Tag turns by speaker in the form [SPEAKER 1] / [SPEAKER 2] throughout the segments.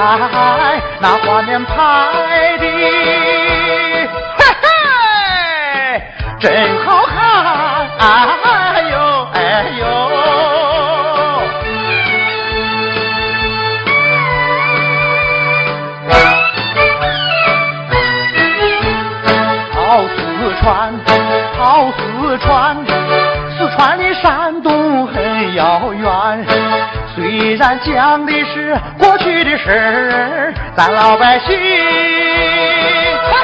[SPEAKER 1] 真讲的是过去的事儿，咱老百姓，嘿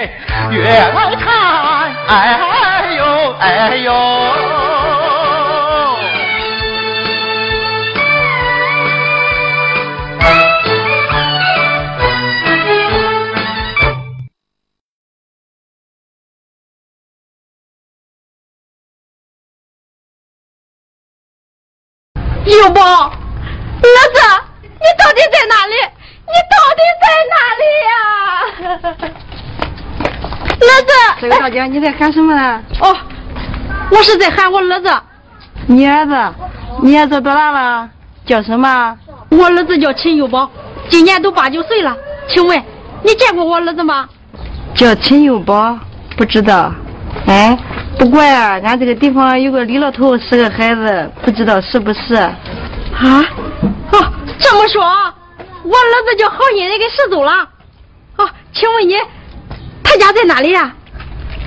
[SPEAKER 1] 嘿，越来看，哎呦哎呦。
[SPEAKER 2] 有宝，儿子，你到底在哪里？你到底在哪里呀？儿子，
[SPEAKER 3] 这位大姐，你在喊什么呢？
[SPEAKER 2] 哦，我是在喊我儿子。
[SPEAKER 3] 你儿子，你儿子多大了？叫什么？
[SPEAKER 2] 我儿子叫陈有宝，今年都八九岁了。请问你见过我儿子吗？
[SPEAKER 3] 叫陈有宝，不知道。哎，不过呀，俺这个地方有个李老头是个孩子，不知道是不是？
[SPEAKER 2] 啊？哦，这么说，我儿子叫好心人给拾走了。哦，请问你，他家在哪里呀？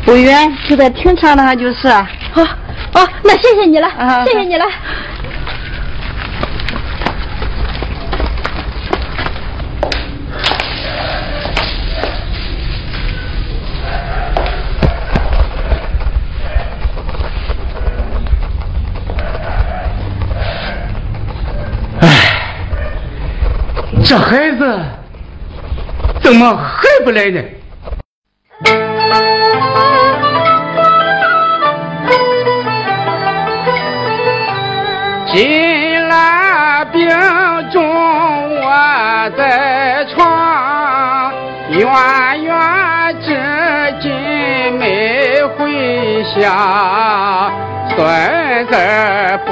[SPEAKER 3] 不远，就在停车那，就是。
[SPEAKER 2] 哦哦，那谢谢你了，
[SPEAKER 3] 啊
[SPEAKER 2] 谢谢你了。
[SPEAKER 1] 这孩子怎么还不来呢？
[SPEAKER 4] 金兰病重，我在床，远远至今没回乡。孙子不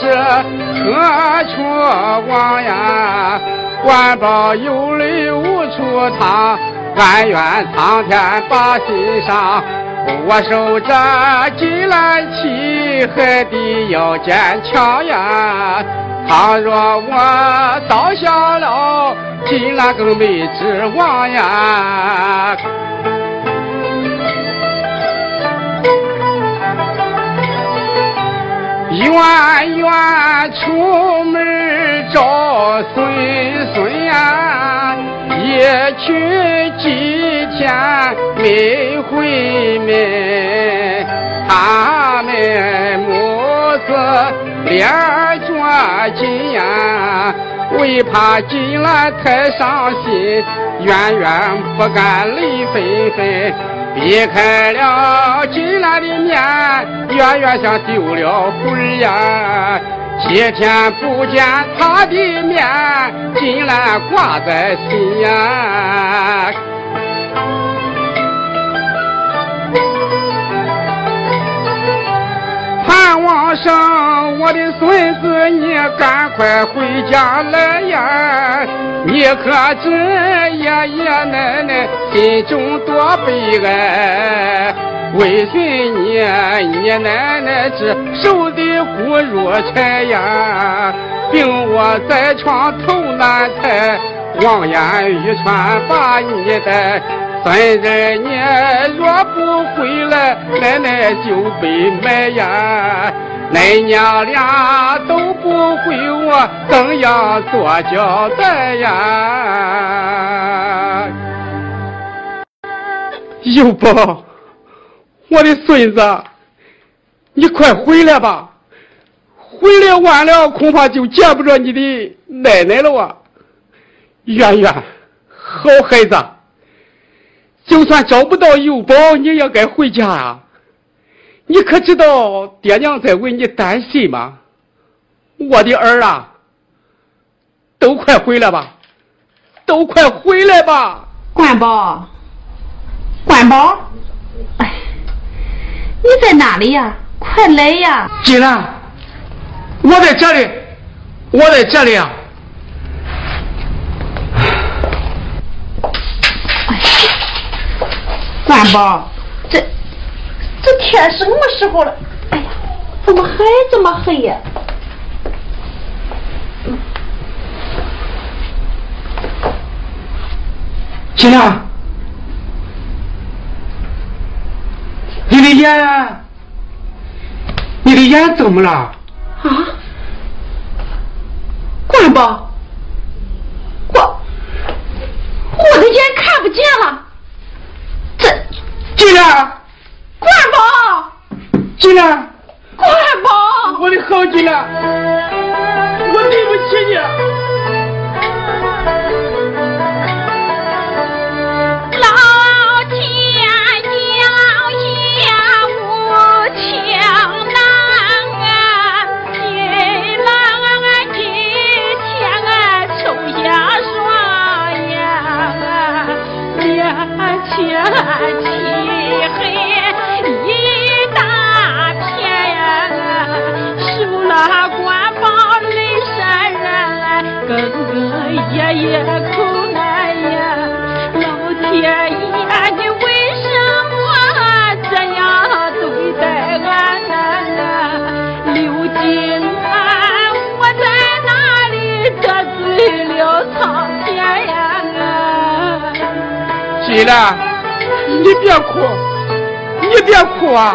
[SPEAKER 4] 知何处望呀，官保有泪无处淌，哀怨苍天把心伤。我守着金兰旗，还得要坚强呀。倘若我倒下了，金兰更没指望呀。远远出门找孙，别去几天没回门，他们母子脸着急呀，为怕金兰太伤心，远远不敢泪纷纷。避开了金兰的面，远远像丢了魂呀。七天不见他的面，竟然挂在心呀。盼望上我的孙子，你赶快回家来呀！你可知爷爷奶奶心中多悲哀？为孙你，你奶奶这瘦的骨如柴呀，病卧在床头难抬，望眼欲穿把你带。孙子，你若不回来，奶奶就被埋呀。恁娘俩都不回我，怎样做交代呀？
[SPEAKER 1] 有宝，我的孙子，你快回来吧！回来晚了，恐怕就见不着你的奶奶了啊！
[SPEAKER 4] 圆圆，好孩子，就算找不到幼宝，你也该回家啊！你可知道爹娘在为你担心吗？我的儿啊，都快回来吧，都快回来吧！
[SPEAKER 5] 冠宝，冠宝，哎，你在哪里呀？快来呀！
[SPEAKER 4] 金兰，我在这里，我在这里啊！
[SPEAKER 5] 冠宝，这这天什么时候了？哎呀，怎么还这么黑呀？
[SPEAKER 4] 金兰，你的眼，你的眼怎么了？啊？
[SPEAKER 5] 冠宝，我我的眼看不见了。这
[SPEAKER 4] 金兰，
[SPEAKER 5] 冠宝，
[SPEAKER 4] 金兰，
[SPEAKER 5] 冠宝，
[SPEAKER 4] 我的好金兰，我对不起你。
[SPEAKER 6] 你
[SPEAKER 4] 别哭，你别哭啊！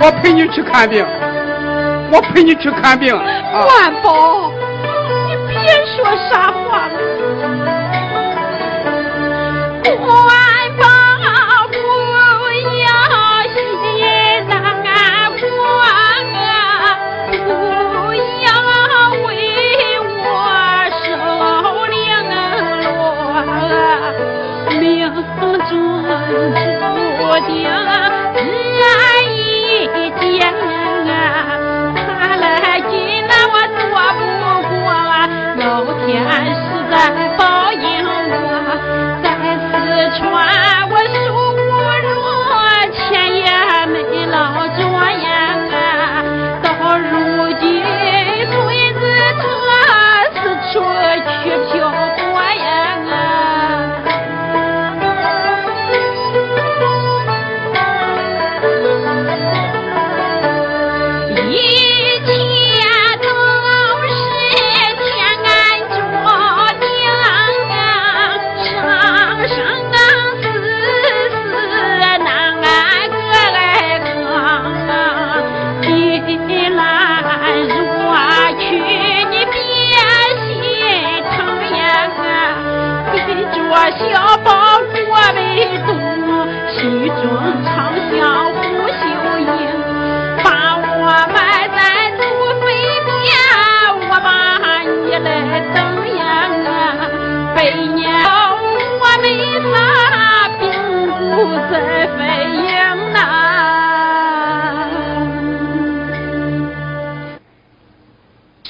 [SPEAKER 4] 我陪你去看病，我陪你去看病。
[SPEAKER 6] 万宝，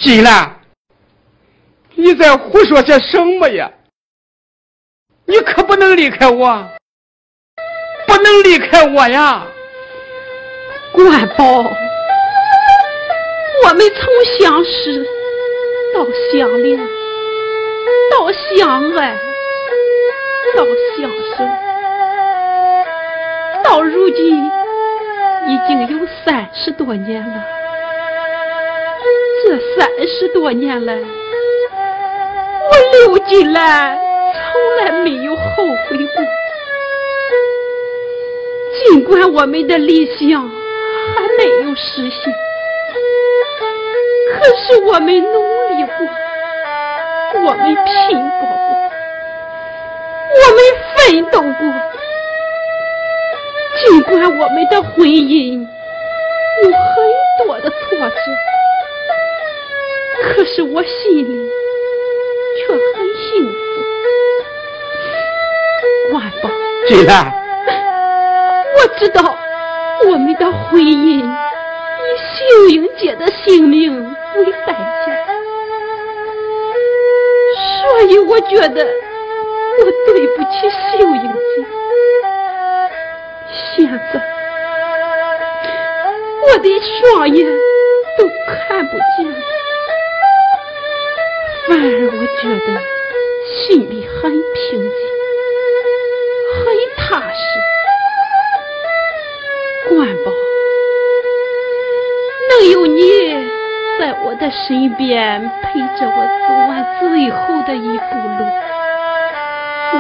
[SPEAKER 4] 金兰，你在胡说些什么呀？你可不能离开我，不能离开我呀！
[SPEAKER 6] 关宝，我们从相识到相恋，到相爱，到相守，到如今已经有三十多年了。这三十多年来，我刘金兰。从来没有后悔过，尽管我们的理想还没有实现，可是我们努力过，我们拼搏过，我们奋斗过。尽管我们的婚姻有很多的挫折，可是我心里却很幸福。
[SPEAKER 4] 金兰，
[SPEAKER 6] 我知道我们的婚姻以秀英姐的性命为代价，所以我觉得我对不起秀英姐。现在我的双眼都看不见了，反而我觉得心里很平静。很踏实，关宝，能有你在我的身边陪着我走完最后的一步路，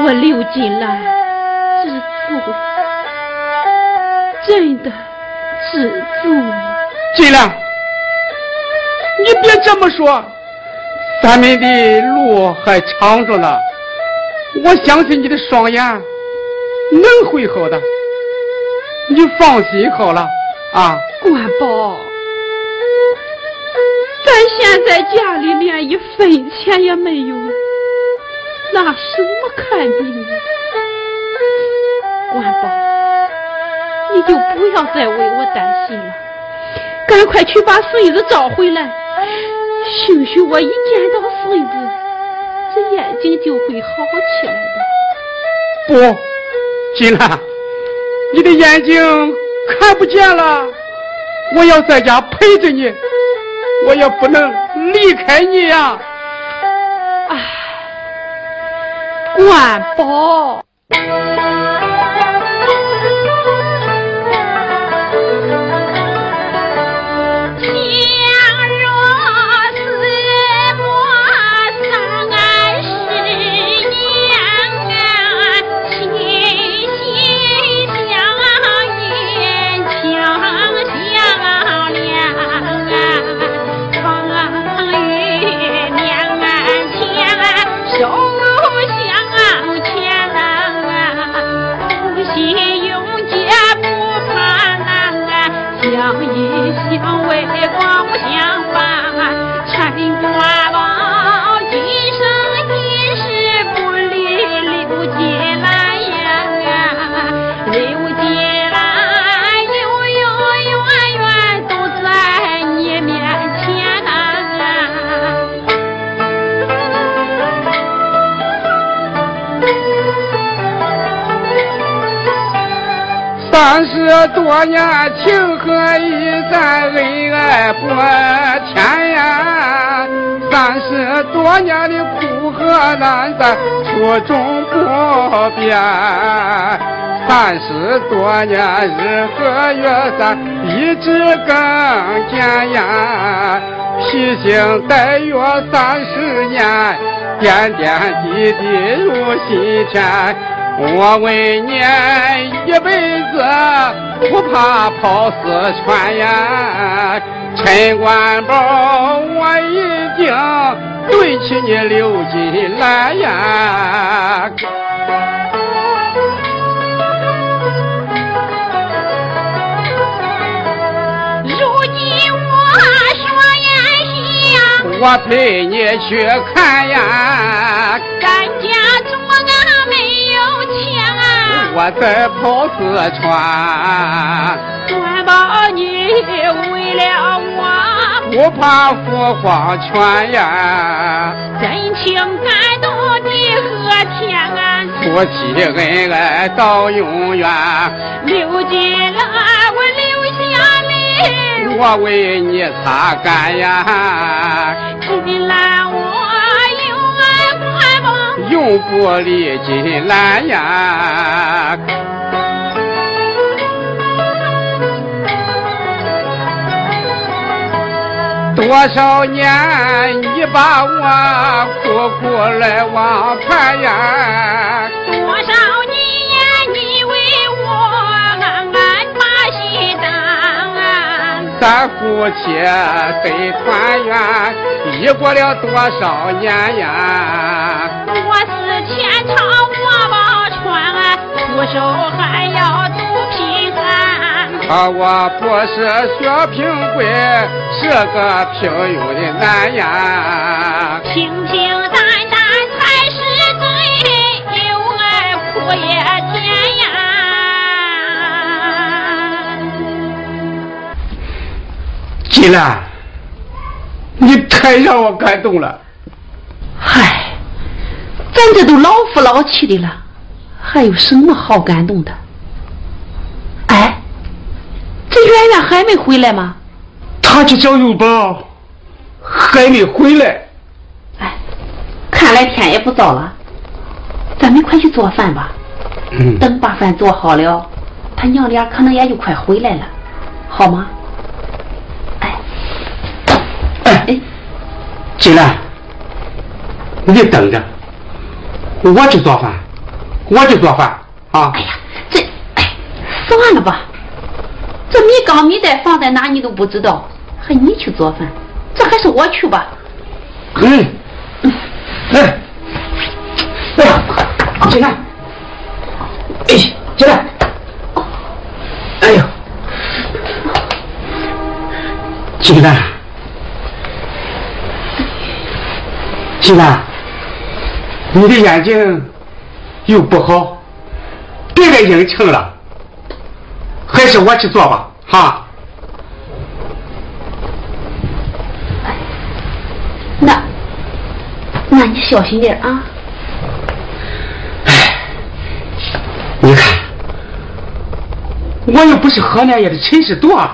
[SPEAKER 6] 我刘金兰知足了，真的知足了。
[SPEAKER 4] 金兰，你别这么说，咱们的路还长着呢。我相信你的双眼。能会好的，你放心好了啊。
[SPEAKER 6] 关宝，咱现在家里连一分钱也没有，拿什么看病啊？关宝，你就不要再为我担心了，赶快去把孙子找回来。兴许我一见到孙子，这眼睛就会好起来
[SPEAKER 4] 的。不。金兰，你的眼睛看不见了，我要在家陪着你，我也不能离开你呀。
[SPEAKER 6] 唉，关宝。
[SPEAKER 4] 多年情和义，咱恩爱过天呀。三十多年的苦和难，咱初衷不变。三十多年日和月，咱一直更坚强。披星戴月三十年，点点滴滴如心田。我为你一辈子不怕跑四川呀，陈官宝，我已经对起你刘金兰呀。
[SPEAKER 6] 如今我双眼瞎，
[SPEAKER 4] 我陪你去看呀。我在跑四川，
[SPEAKER 6] 关宝你为了我，
[SPEAKER 4] 不怕父皇劝呀，
[SPEAKER 6] 真情感动地和天安，
[SPEAKER 4] 夫妻恩爱到永远。
[SPEAKER 6] 流尽了，我流下泪，
[SPEAKER 4] 我为你擦干呀，
[SPEAKER 6] 金兰我。
[SPEAKER 4] 永不离金兰呀！多少年你把我苦苦来往盼呀？
[SPEAKER 6] 多少年你为我暗暗把心担？
[SPEAKER 4] 咱夫妻得团圆，已过了多少年呀？
[SPEAKER 6] 我是前朝卧宝船啊，徒手还要走贫寒。
[SPEAKER 4] 啊，我不是薛平贵，是个平庸的男人。
[SPEAKER 6] 平平淡淡才是真，有爱苦也甜呀。
[SPEAKER 7] 金兰，你太让我感动了。
[SPEAKER 8] 嗨，咱这都老夫老妻的了，还有什么好感动的？哎，这圆圆还没回来吗？
[SPEAKER 7] 他去找幼宝，还没回来。
[SPEAKER 8] 哎，看来天也不早了，咱们快去做饭吧。
[SPEAKER 7] 嗯，
[SPEAKER 8] 等把饭做好了，他娘俩可能也就快回来了，好吗？哎，
[SPEAKER 7] 哎，
[SPEAKER 8] 哎，
[SPEAKER 7] 金兰，你等着，我去做饭，我去做饭啊。
[SPEAKER 8] 哎。呀，这哎，算了吧，这米缸米袋放在哪你都不知道，还你去做饭，这还是我去吧。
[SPEAKER 7] 嗯，哎，哎，进来，哎，进来，哎呦，金兰，金兰，你的眼睛又不好，别再应承了，还是我去做吧，哈。
[SPEAKER 8] 那，那你小心点啊。
[SPEAKER 7] 哎你看，我又不是河南爷的陈世铎，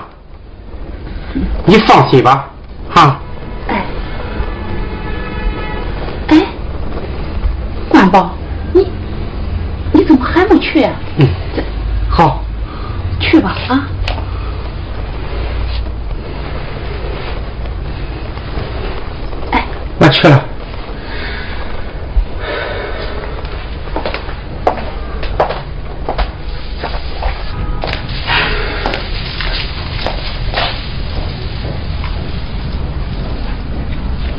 [SPEAKER 7] 你放心吧，哈。
[SPEAKER 8] 关宝，你你怎么还不去呀、
[SPEAKER 7] 嗯，好，
[SPEAKER 8] 去吧啊！哎，
[SPEAKER 7] 我去了。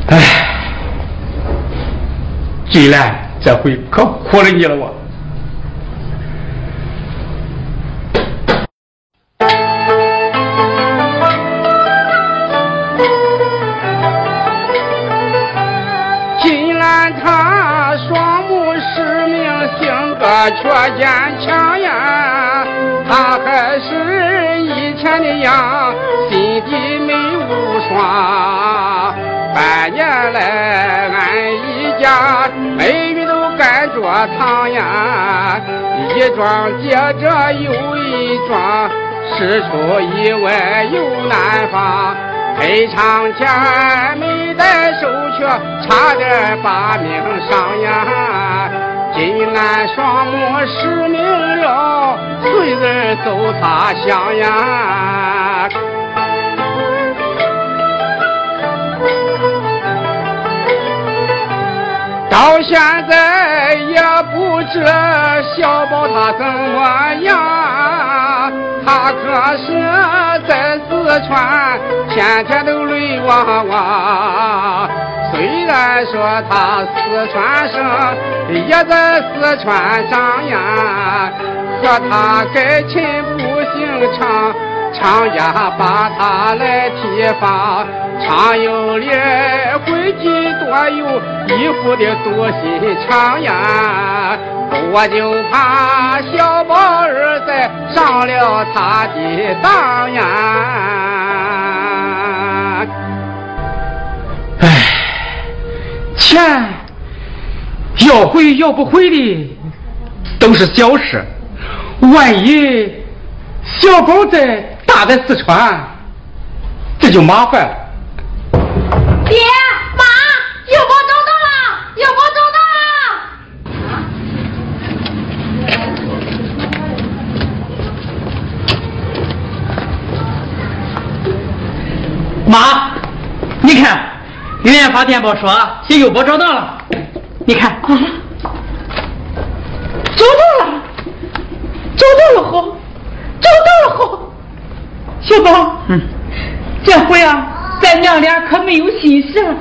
[SPEAKER 7] 哎，季这回可苦了你了我。
[SPEAKER 4] 金兰她双目失明，性格却坚强呀。她还是以前的样，心底美无双。赶着堂呀，一桩接着又一桩，事出意外又难防。赔偿钱没带手续，差点把命伤呀！今俺双目失明了，随人走他乡呀！到现在也不知小宝他怎么样，他可是在四川天天都泪汪汪。虽然说他四川生，也在四川长呀，和他该亲不姓常。常家把他来提防，常有脸诡计多有，一副的多心肠呀！我就怕小宝儿在上了他的当呀！
[SPEAKER 7] 唉，钱要回要不回的都是小事，万一小宝在大在四川，这就麻烦了。
[SPEAKER 5] 爹妈，小宝找到了，小宝找到了。
[SPEAKER 9] 妈，你看，圆圆发电报说小幼宝找到了，你看，
[SPEAKER 5] 找到了，找到了好，找到了好。小宝，
[SPEAKER 9] 嗯，
[SPEAKER 5] 这回啊，咱娘俩可没有心事了。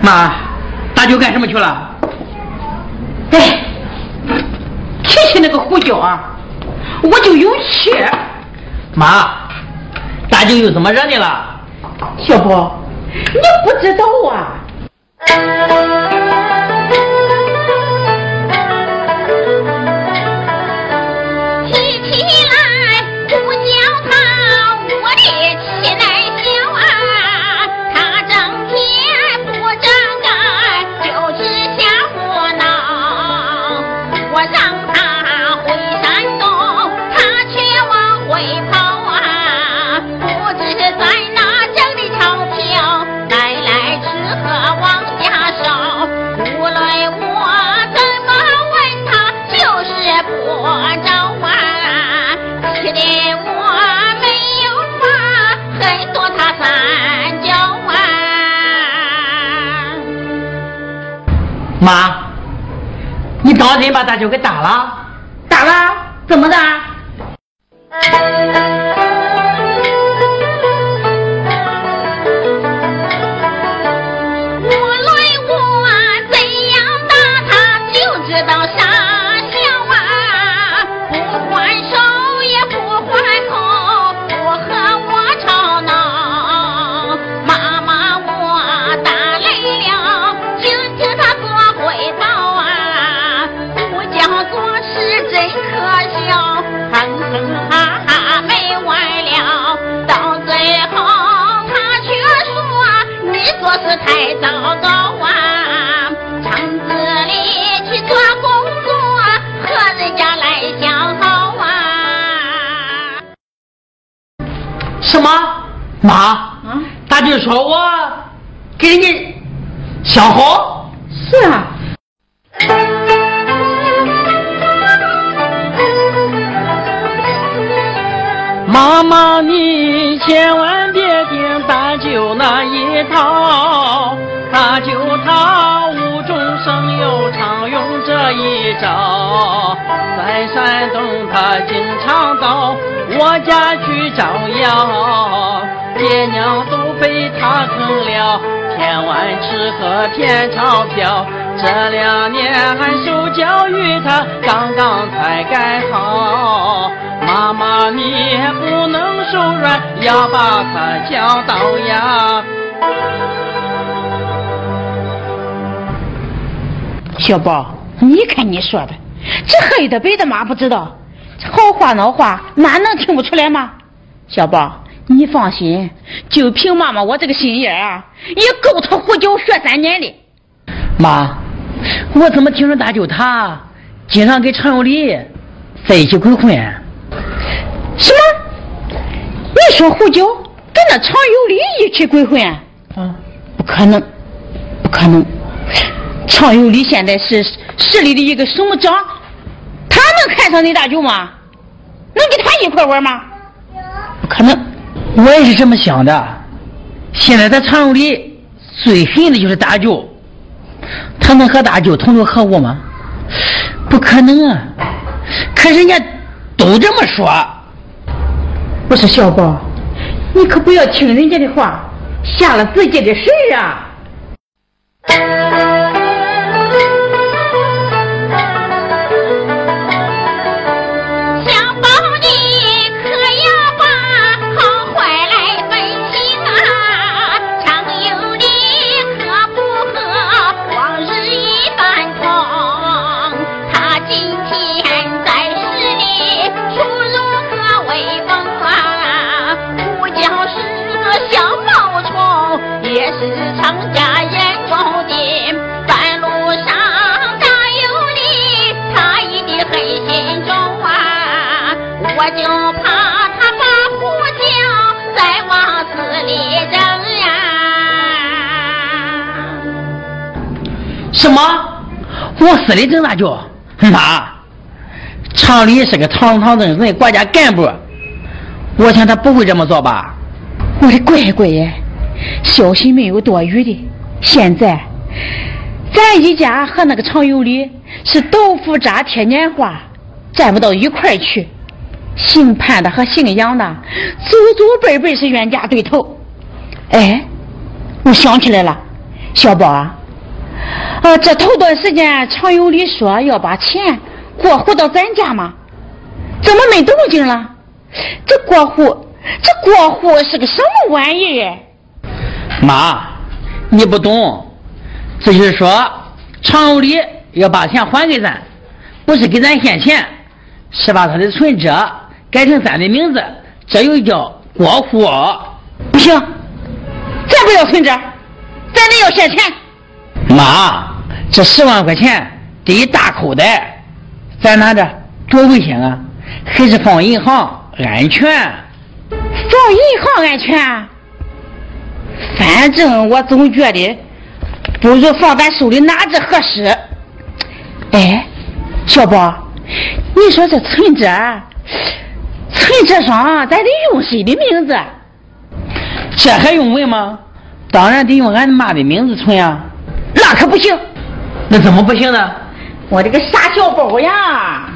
[SPEAKER 9] 妈，大舅干什么去了？
[SPEAKER 5] 哎，提起那个胡椒啊，我就有气。
[SPEAKER 9] 妈，大舅又怎么惹你了？
[SPEAKER 5] 小宝，你不知道啊。
[SPEAKER 9] 把大舅给打了？
[SPEAKER 6] 打了？怎么的？
[SPEAKER 10] 妈，你千万别听大舅那一套，大舅他无中生有，常用这一招。在山东，他经常到我家去招摇，爹娘都被他坑了，骗完吃喝骗钞票。这两年俺受教育，他刚刚才改好。妈妈，你也不能手软，要把他教导呀。
[SPEAKER 6] 小宝，你看你说的，这黑的白的妈不知道，好话孬话妈能听不出来吗？小宝，你放心，就凭妈妈我这个心眼啊，也够他胡搅学三年的。
[SPEAKER 9] 妈，我怎么听说大舅他经常跟常有礼在一起鬼混？
[SPEAKER 6] 什么？你说胡椒跟那常有礼一起鬼混？
[SPEAKER 9] 嗯，
[SPEAKER 6] 不可能，不可能。常有礼现在是市里的一个什么长，他能看上你大舅吗？能跟他一块玩吗？不可能。
[SPEAKER 9] 我也是这么想的。现在在常有礼最恨的就是大舅，他能和大舅同流合污吗？不可能啊！可人家都这么说。
[SPEAKER 6] 不是小宝，你可不要听人家的话，瞎了自己的事啊！
[SPEAKER 9] 什么？我死里整大叫？妈，厂里是个堂堂正正的国家干部，我想他不会这么做吧？
[SPEAKER 6] 我的乖乖呀，小心没有多余的。现在，咱一家和那个常有理是豆腐渣贴年画，站不到一块去。姓潘的和姓杨的，祖祖辈辈是冤家对头。哎，我想起来了，小宝啊。呃，这头段时间常有理说要把钱过户到咱家吗？怎么没动静了？这过户，这过户是个什么玩意儿？
[SPEAKER 9] 妈，你不懂，这就是说常有理要把钱还给咱，不是给咱现钱，是把他的存折改成咱的名字，这又叫过户。
[SPEAKER 6] 不行，咱不要存折，咱得要现钱。
[SPEAKER 9] 妈。这十万块钱得一大口袋，咱拿着多危险啊！还是放银行安全。
[SPEAKER 6] 放银行安全？反正我总觉得不如放咱手里拿着合适。哎，小宝，你说这存折，存折上咱得用谁的名字？
[SPEAKER 9] 这还用问吗？当然得用俺妈的名字存啊！
[SPEAKER 6] 那可不行。
[SPEAKER 9] 那怎么不行呢？
[SPEAKER 6] 我这个傻小宝呀！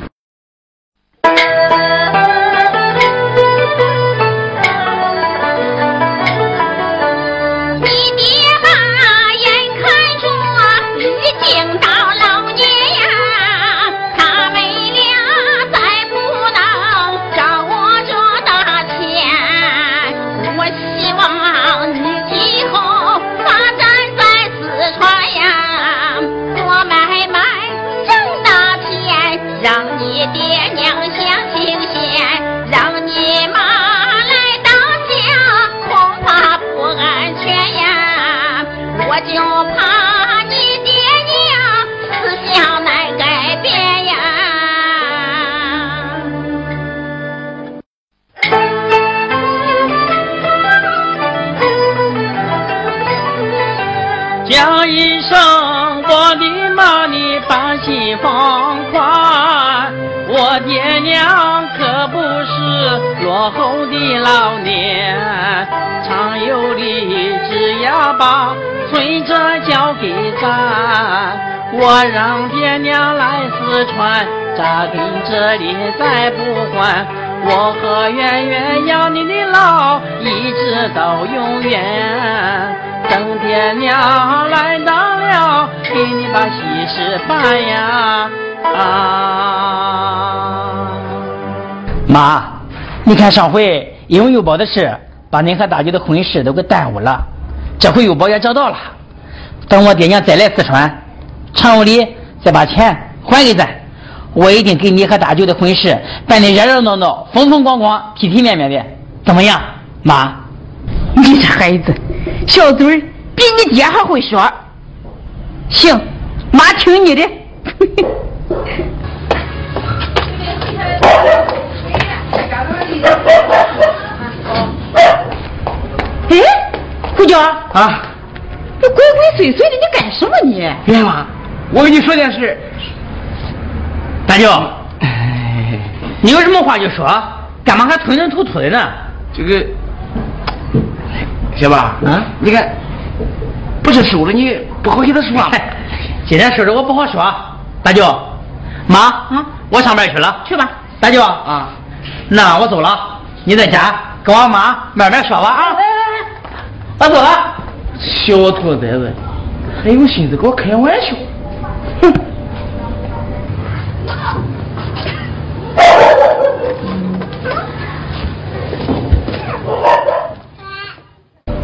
[SPEAKER 10] 交给咱。我让爹娘来四川扎根这里再不还。我和圆圆要你的老，一直到永远。等爹娘来到了，给你把喜事办呀！啊，
[SPEAKER 9] 妈，你看上回因为宝的事，把您和大舅的婚事都给耽误了。这回幼宝也找到了，等我爹娘再来四川，常有礼再把钱还给咱，我一定给你和大舅的婚事办得热热闹闹、风风光光、体体面面的，怎么样，妈？
[SPEAKER 6] 你这孩子。小嘴儿比你爹还会说，行，妈听你的。哎，胡娇
[SPEAKER 9] 啊，
[SPEAKER 6] 你鬼鬼祟祟的，你干什么你？
[SPEAKER 9] 冤妈，我跟你说件事。大舅，你有什么话就说，干嘛还吞吞吐吐的呢？
[SPEAKER 11] 这个。小吧，
[SPEAKER 9] 啊，
[SPEAKER 11] 你看，不是收了你不好意思说吗？
[SPEAKER 9] 今天说着我不好说。大舅，妈，啊，我上班去了，
[SPEAKER 6] 去吧。
[SPEAKER 9] 大舅啊，那我走了，你在家跟我妈慢慢说吧啊。我走了。
[SPEAKER 11] 小兔崽子，还有心思跟我开玩笑？哼！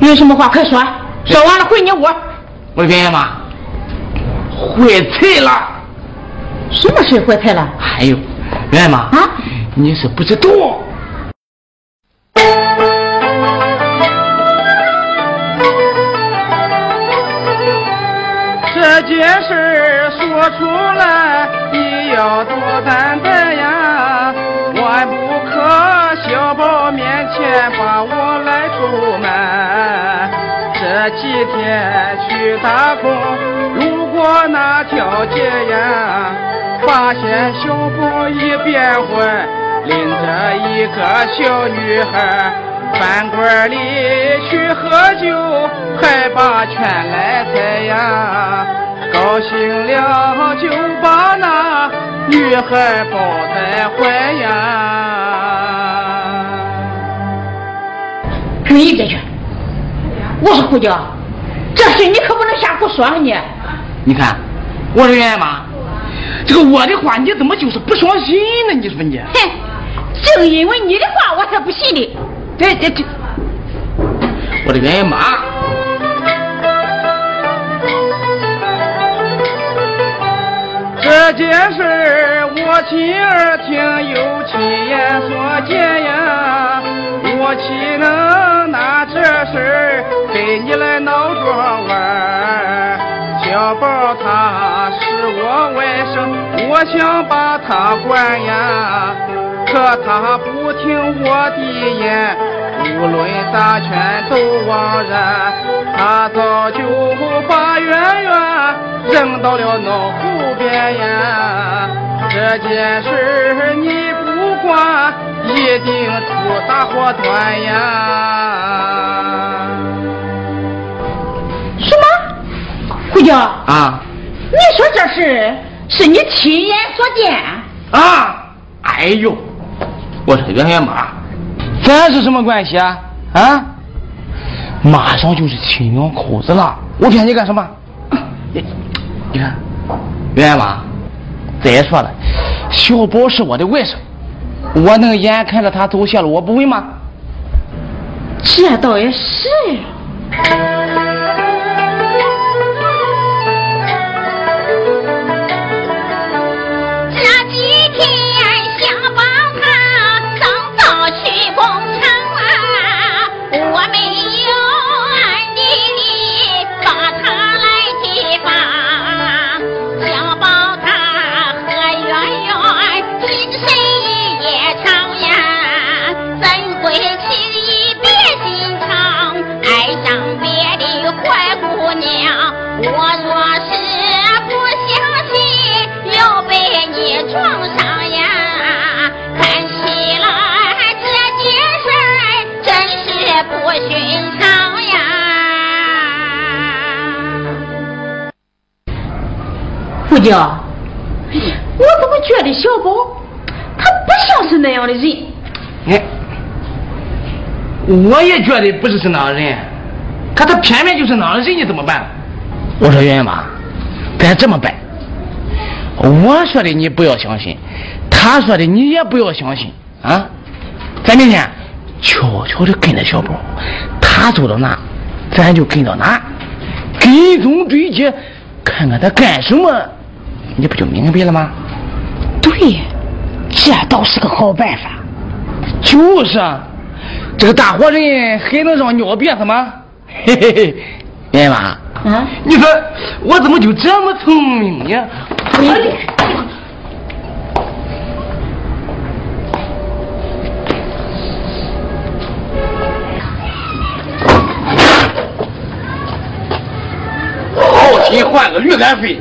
[SPEAKER 6] 有什么话快说，说完了回你屋。
[SPEAKER 11] 我的圆圆妈，坏菜了。
[SPEAKER 6] 什么事坏菜了？
[SPEAKER 11] 哎呦，圆圆妈
[SPEAKER 6] 啊，
[SPEAKER 11] 你是不知道。
[SPEAKER 4] 这件事说出来，你要多担待呀。万不可小宝面前把我来出卖。这几天去打工，路过那条街呀，发现小宝已变坏，领着一个小女孩，饭馆里去喝酒，还把钱来财呀。高兴了就把那女孩抱在怀呀。
[SPEAKER 6] 注意点去！我说胡椒，这事你可不能瞎胡说啊你！
[SPEAKER 11] 你看，我说圆圆妈，这个我的话你怎么就是不相信呢？你说你？
[SPEAKER 6] 哼，正因为你的话我才不信的。
[SPEAKER 11] 这这这，我的圆圆妈。
[SPEAKER 4] 这件事我亲耳听，又亲眼所见呀，我岂能拿这事跟你来闹着玩？小宝他是我外甥，我想把他管呀，可他不听我的言，无论咋劝都枉然，他早就把圆圆扔到了脑湖边呀。这件事你不管，一定出大祸端呀。
[SPEAKER 6] 什么？胡椒
[SPEAKER 11] 啊？
[SPEAKER 6] 你
[SPEAKER 5] 说这事是你亲眼所见？
[SPEAKER 11] 啊！哎呦，我说圆圆妈，咱是什么关系啊？啊？马上就是亲两口子了，我骗你干什么？你你看，圆圆妈，再说了，小宝是我的外甥，我能眼看着他走下路，我不问吗？
[SPEAKER 5] 这倒也是。不叫，我怎么觉得小宝他不像是那样的人？
[SPEAKER 11] 哎，我也觉得不是是那样人，可他偏偏就是那样人，你怎么办？我说圆圆妈，咱这么办，我说的你不要相信，他说的你也不要相信啊！咱明天悄悄的跟着小宝，他走到哪，咱就跟到哪，跟踪追击，看看他干什么。你不就明白了吗？
[SPEAKER 5] 对，这倒是个好办法。
[SPEAKER 11] 就是啊，这个大活人还能让尿憋死吗？嘿嘿嘿，圆圆妈，
[SPEAKER 5] 啊，
[SPEAKER 11] 你说我怎么就这么聪明呢？好心换个驴肝肺。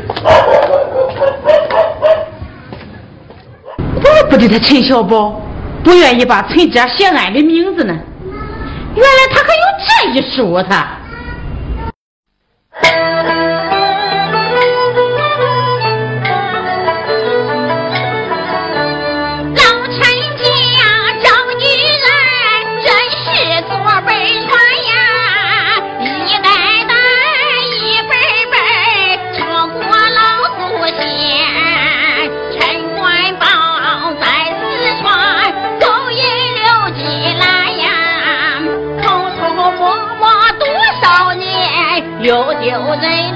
[SPEAKER 5] 怪不得他陈小宝不愿意把陈家写俺的名字呢，原来他还有这一说他。
[SPEAKER 6] 又丢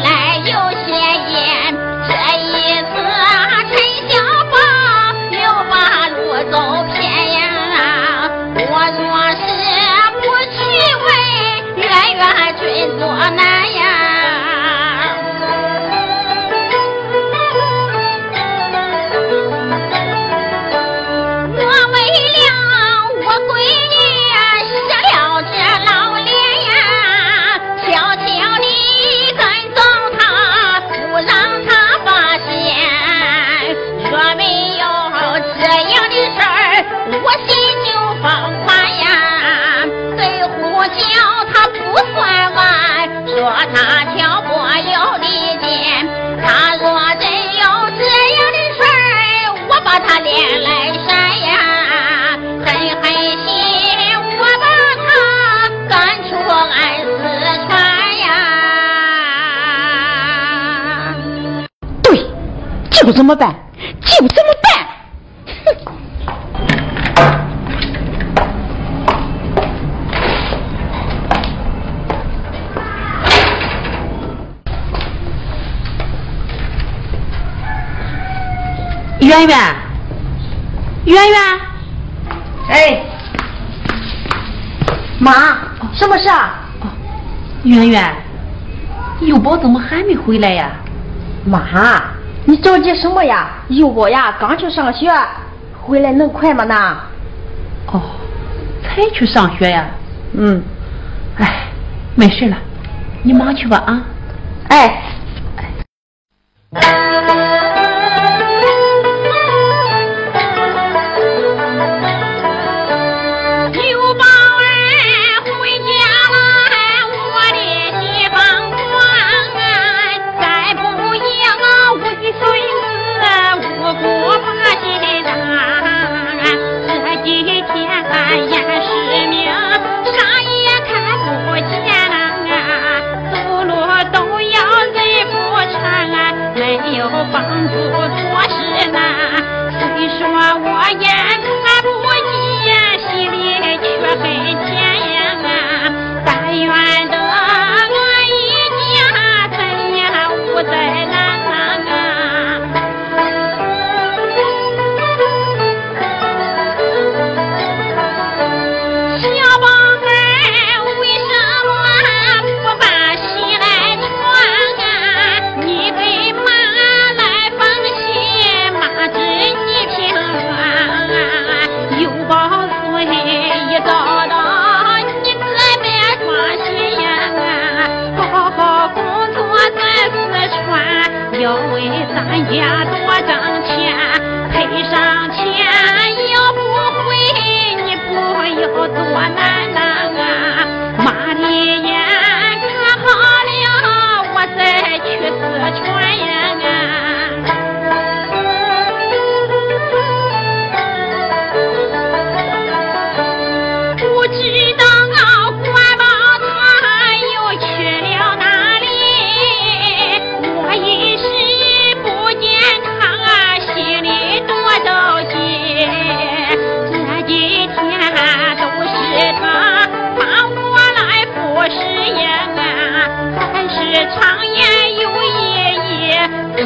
[SPEAKER 5] 就这么办，就这么办。圆圆，圆圆，
[SPEAKER 2] 哎，妈，什么事啊？
[SPEAKER 5] 圆圆，幼宝怎么还没回来呀？
[SPEAKER 2] 妈，你着急什么呀？幼宝呀，刚去上学，回来能快吗呢？
[SPEAKER 5] 哦，才去上学呀？
[SPEAKER 2] 嗯，
[SPEAKER 5] 哎，没事了，你忙去吧啊。
[SPEAKER 2] 哎。
[SPEAKER 6] 不做事难虽说我也看不见心里却很急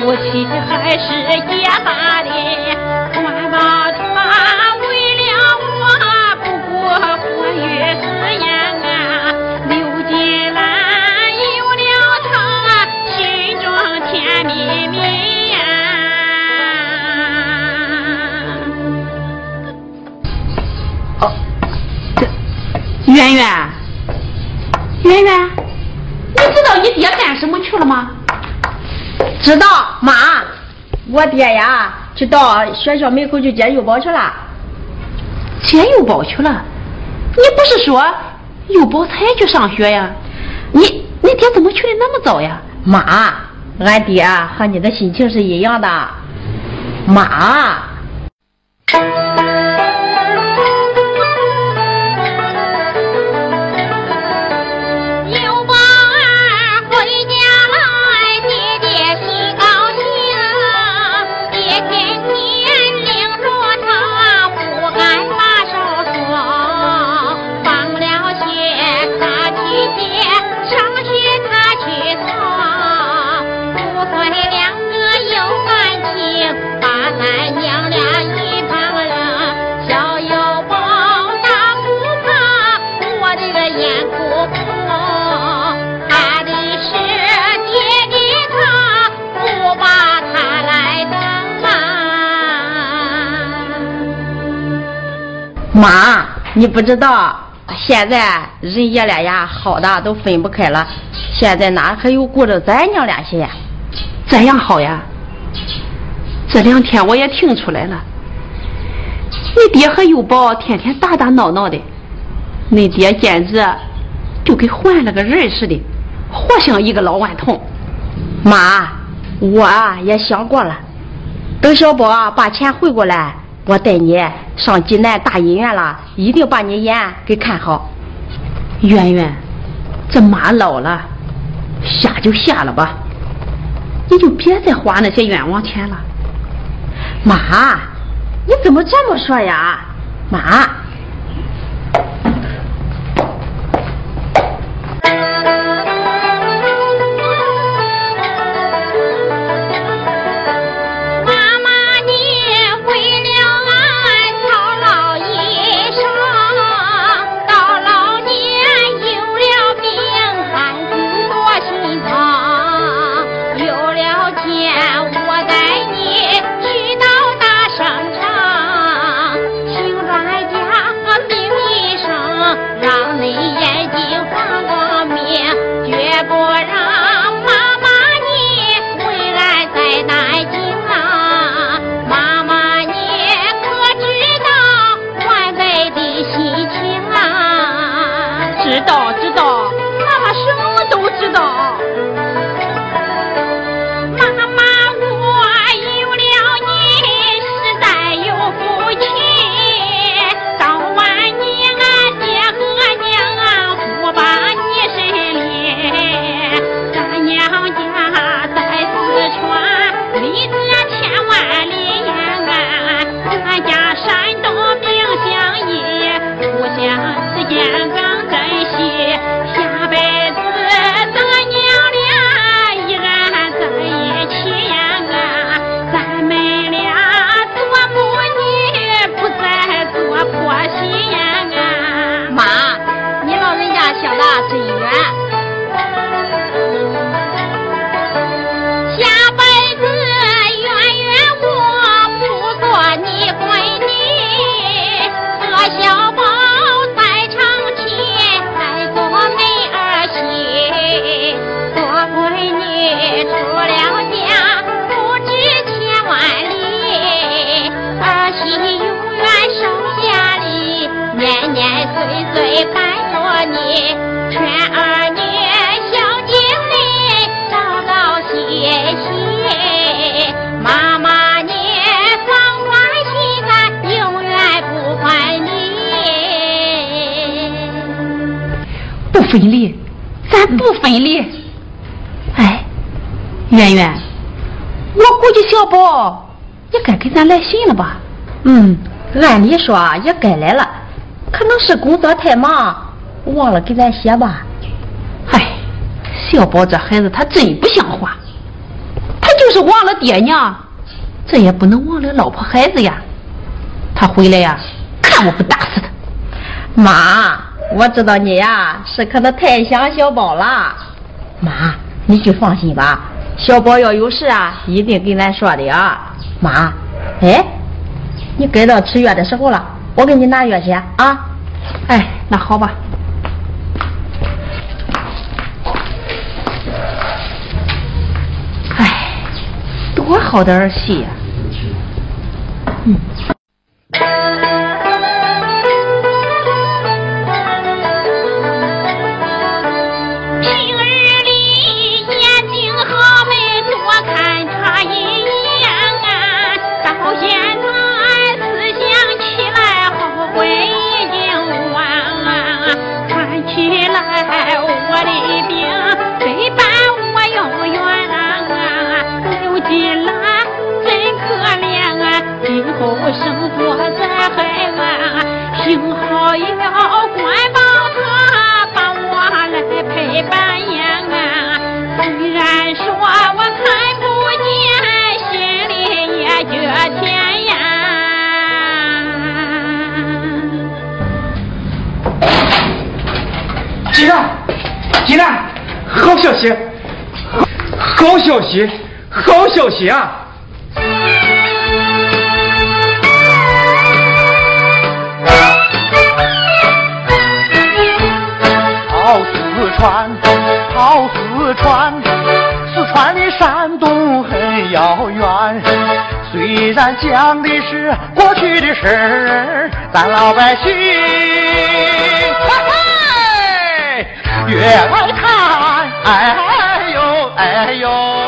[SPEAKER 6] 夫妻还是结大的，管吧他为了我不过婚月誓言啊，刘金兰有了他心中甜蜜蜜呀。
[SPEAKER 8] 哦，圆圆，圆圆，你知道你爹干什么去了吗？
[SPEAKER 6] 知道。我爹呀，去到学校门口去接幼宝去了。
[SPEAKER 8] 接幼宝去了？你不是说幼宝才去上学呀？你你爹怎么去的那么早呀？
[SPEAKER 6] 妈，俺爹和你的心情是一样的。妈。妈，你不知道，现在人爷俩呀，好的都分不开了。现在哪还有顾着咱娘俩些？
[SPEAKER 8] 这样好呀。这两天我也听出来了，你爹和幼宝天天打打闹闹的，你爹简直就跟换了个人似的，活像一个老顽童。
[SPEAKER 6] 妈，我也想过了，等小宝把钱汇过来。我带你上济南大医院了，一定把你眼给看好。
[SPEAKER 8] 圆圆，这妈老了，瞎就瞎了吧，你就别再花那些冤枉钱了。
[SPEAKER 6] 妈，你怎么这么说呀？妈。分离，咱不分离。哎，圆圆，我估计小宝也该给咱来信了吧？
[SPEAKER 2] 嗯，按理说也该来了，可能是工作太忙，忘了给咱写吧。
[SPEAKER 6] 哎，小宝这孩子他真不像话，他就是忘了爹娘，这也不能忘了老婆孩子呀。他回来呀，看我不打死他！
[SPEAKER 2] 妈，我知道你呀是可能太想小宝了。妈，你就放心吧，小宝要有事啊，一定跟咱说的啊。妈，哎，你该到吃药的时候了，我给你拿药去啊。
[SPEAKER 6] 哎，那好吧。哎，多好的儿媳呀！
[SPEAKER 11] 好
[SPEAKER 12] 四！
[SPEAKER 1] 川，好四川，四川的山东很遥远。虽然讲的是过去的事儿，咱老百姓嘿嘿越来看，哎呦哎呦。